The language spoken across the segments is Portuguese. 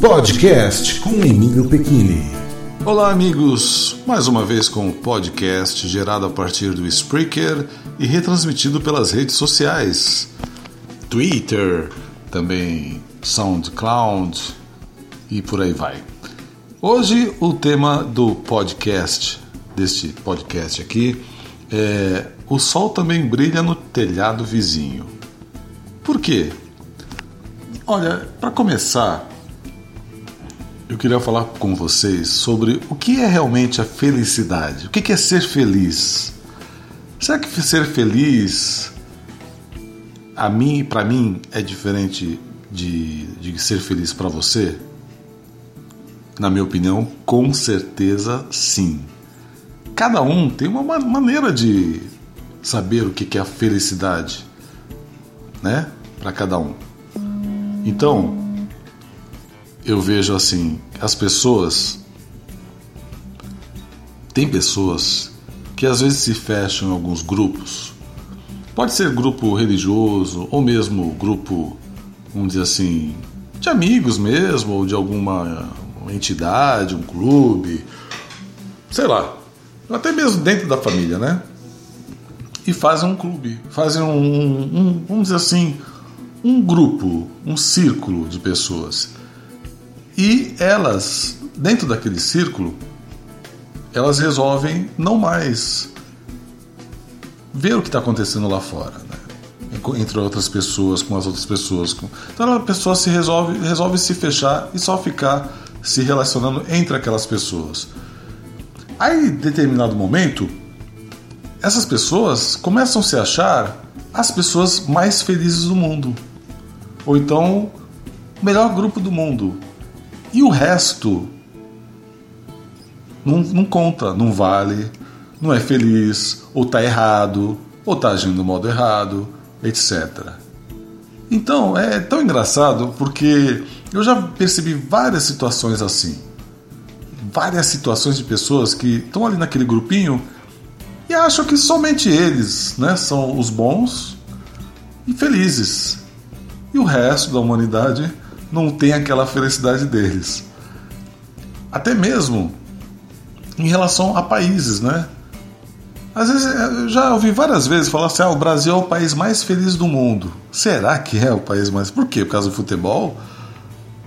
Podcast com Emílio Pequini. Olá, amigos! Mais uma vez com o podcast gerado a partir do Spreaker e retransmitido pelas redes sociais: Twitter, também SoundCloud e por aí vai. Hoje, o tema do podcast, deste podcast aqui, é O Sol também brilha no telhado vizinho. Por quê? Olha, para começar, eu queria falar com vocês sobre o que é realmente a felicidade. O que é ser feliz? Será que ser feliz, a mim, para mim, é diferente de, de ser feliz para você? Na minha opinião, com certeza sim. Cada um tem uma maneira de saber o que é a felicidade, né? Para cada um. Então, eu vejo assim, as pessoas tem pessoas que às vezes se fecham em alguns grupos. Pode ser grupo religioso ou mesmo grupo, vamos dizer assim, de amigos mesmo, ou de alguma entidade, um clube, sei lá, até mesmo dentro da família, né? E fazem um clube, fazem um, um vamos dizer assim, um grupo, um círculo de pessoas e elas, dentro daquele círculo, elas resolvem não mais ver o que está acontecendo lá fora, né? entre outras pessoas, com as outras pessoas. Então a pessoa se resolve, resolve se fechar e só ficar se relacionando entre aquelas pessoas. Aí, em determinado momento, essas pessoas começam a se achar as pessoas mais felizes do mundo. Ou então, o melhor grupo do mundo. E o resto não, não conta, não vale, não é feliz, ou está errado, ou está agindo do modo errado, etc. Então é tão engraçado porque eu já percebi várias situações assim. Várias situações de pessoas que estão ali naquele grupinho e acham que somente eles né, são os bons e felizes. E o resto da humanidade não tem aquela felicidade deles. Até mesmo em relação a países, né? Às vezes eu já ouvi várias vezes falar assim: ah, o Brasil é o país mais feliz do mundo. Será que é o país mais? Por quê? Por causa do futebol?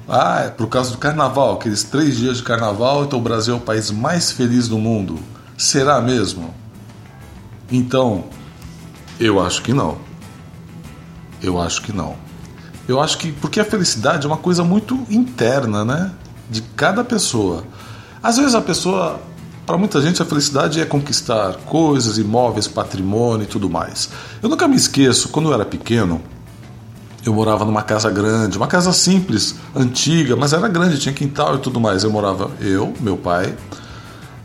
Ah, é por causa do carnaval, aqueles três dias de carnaval, então o Brasil é o país mais feliz do mundo. Será mesmo? Então, eu acho que não. Eu acho que não. Eu acho que porque a felicidade é uma coisa muito interna, né? De cada pessoa. Às vezes a pessoa, para muita gente, a felicidade é conquistar coisas, imóveis, patrimônio e tudo mais. Eu nunca me esqueço, quando eu era pequeno, eu morava numa casa grande, uma casa simples, antiga, mas era grande, tinha quintal e tudo mais. Eu morava eu, meu pai,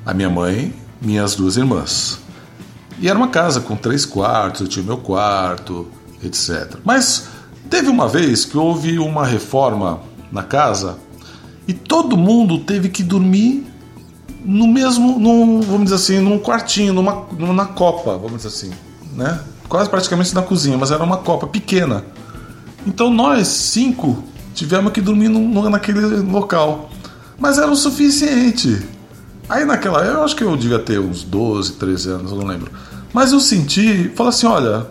a minha mãe, minhas duas irmãs. E era uma casa com três quartos, eu tinha meu quarto, etc. Mas Teve uma vez que houve uma reforma na casa e todo mundo teve que dormir no mesmo, num, vamos dizer assim, num quartinho, numa, numa copa, vamos dizer assim, né? Quase praticamente na cozinha, mas era uma copa pequena. Então nós cinco tivemos que dormir no, naquele local, mas era o suficiente. Aí naquela, eu acho que eu devia ter uns 12, 13 anos, eu não lembro. Mas eu senti, falei assim, olha,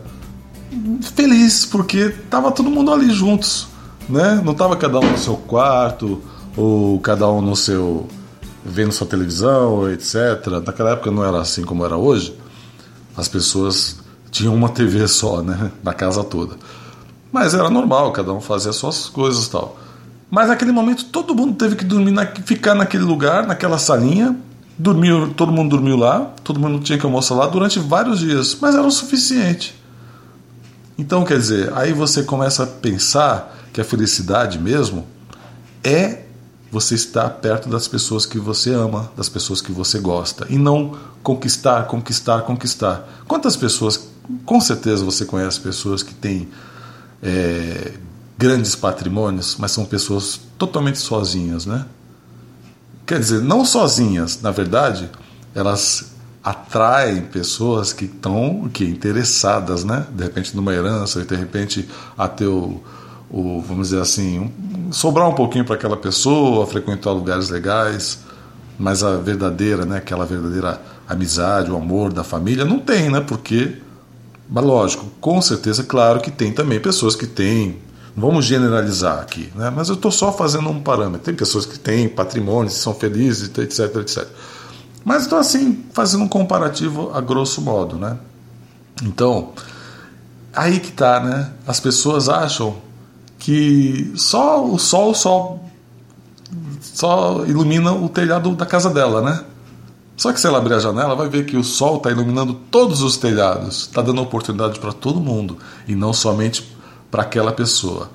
feliz, porque tava todo mundo ali juntos, né? Não tava cada um no seu quarto, ou cada um no seu. vendo sua televisão, etc. Naquela época não era assim como era hoje. As pessoas tinham uma TV só, né? Na casa toda. Mas era normal, cada um fazia suas coisas e tal. Mas naquele momento todo mundo teve que dormir, na, ficar naquele lugar, naquela salinha. Dormiu, todo mundo dormiu lá, todo mundo tinha que almoçar lá durante vários dias, mas era o suficiente. Então, quer dizer, aí você começa a pensar que a felicidade mesmo é você estar perto das pessoas que você ama, das pessoas que você gosta, e não conquistar, conquistar, conquistar. Quantas pessoas, com certeza você conhece pessoas que têm é, grandes patrimônios, mas são pessoas totalmente sozinhas, né? Quer dizer, não sozinhas, na verdade, elas atraem pessoas que estão que interessadas, né? De repente numa herança, de repente a ter o, o vamos dizer assim, um, sobrar um pouquinho para aquela pessoa, frequentar lugares legais, mas a verdadeira, né, aquela verdadeira amizade, o amor da família, não tem, né? Porque, mas lógico, com certeza, claro que tem também pessoas que têm, vamos generalizar aqui, né? Mas eu estou só fazendo um parâmetro. Tem pessoas que têm patrimônio, são felizes, etc, etc. Mas estou assim fazendo um comparativo a grosso modo, né? Então, aí que tá, né? As pessoas acham que só o sol só só ilumina o telhado da casa dela, né? Só que se ela abrir a janela, vai ver que o sol está iluminando todos os telhados, está dando oportunidade para todo mundo e não somente para aquela pessoa.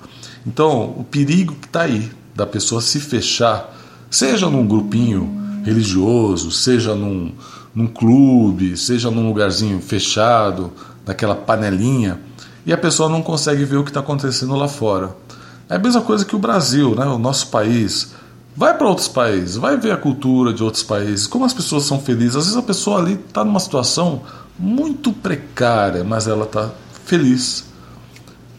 Então, o perigo que está aí da pessoa se fechar, seja num grupinho religioso, seja num, num clube, seja num lugarzinho fechado, naquela panelinha, e a pessoa não consegue ver o que está acontecendo lá fora. É a mesma coisa que o Brasil, né? o nosso país. Vai para outros países, vai ver a cultura de outros países, como as pessoas são felizes. Às vezes a pessoa ali está numa situação muito precária, mas ela está feliz.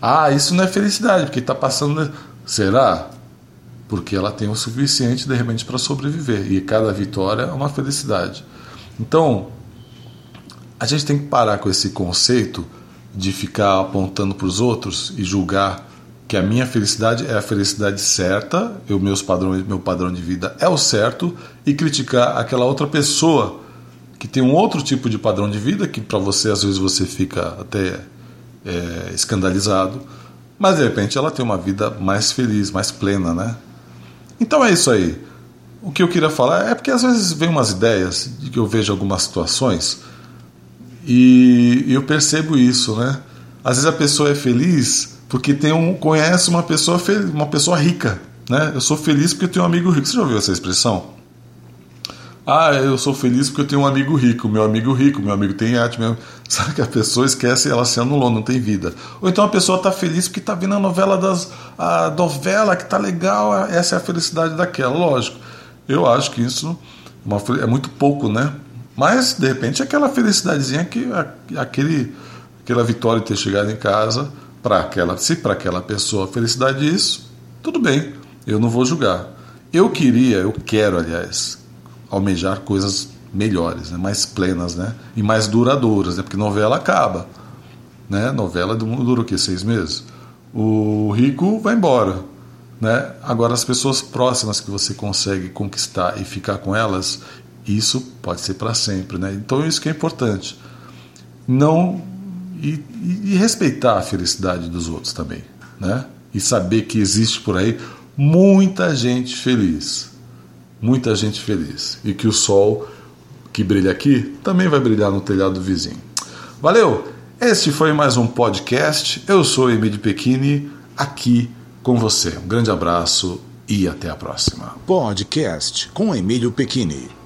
Ah, isso não é felicidade, porque está passando. Será? Porque ela tem o suficiente de repente para sobreviver e cada vitória é uma felicidade. Então, a gente tem que parar com esse conceito de ficar apontando para os outros e julgar que a minha felicidade é a felicidade certa, eu meus padrões, meu padrão de vida é o certo e criticar aquela outra pessoa que tem um outro tipo de padrão de vida que para você às vezes você fica até é, escandalizado, mas de repente ela tem uma vida mais feliz, mais plena, né? Então é isso aí. O que eu queria falar é porque às vezes vem umas ideias de que eu vejo algumas situações e eu percebo isso, né? Às vezes a pessoa é feliz porque tem um, conhece uma pessoa, uma pessoa rica. Né? Eu sou feliz porque tenho um amigo rico. Você já ouviu essa expressão? Ah, eu sou feliz porque eu tenho um amigo rico, meu amigo rico, meu amigo tem arte. Meu... Sabe que a pessoa esquece ela se anulou, não tem vida. Ou então a pessoa está feliz porque está vendo a novela das. a novela que está legal, essa é a felicidade daquela. Lógico, eu acho que isso uma, é muito pouco, né? Mas, de repente, é aquela felicidadezinha que aquele, aquela vitória de ter chegado em casa para aquela, se para aquela pessoa a felicidade é isso, tudo bem, eu não vou julgar. Eu queria, eu quero, aliás, almejar coisas melhores, né? mais plenas, né? E mais duradouras, né? Porque novela acaba, né? Novela do mundo dura o quê? Seis meses. O rico vai embora, né? Agora as pessoas próximas que você consegue conquistar e ficar com elas, isso pode ser para sempre, né? Então isso que é importante. Não e, e, respeitar a felicidade dos outros também, né? E saber que existe por aí muita gente feliz, muita gente feliz e que o sol que brilha aqui também vai brilhar no telhado do vizinho. Valeu! Este foi mais um podcast. Eu sou Emílio Pequini, aqui com você. Um grande abraço e até a próxima. Podcast com Emílio Pequini.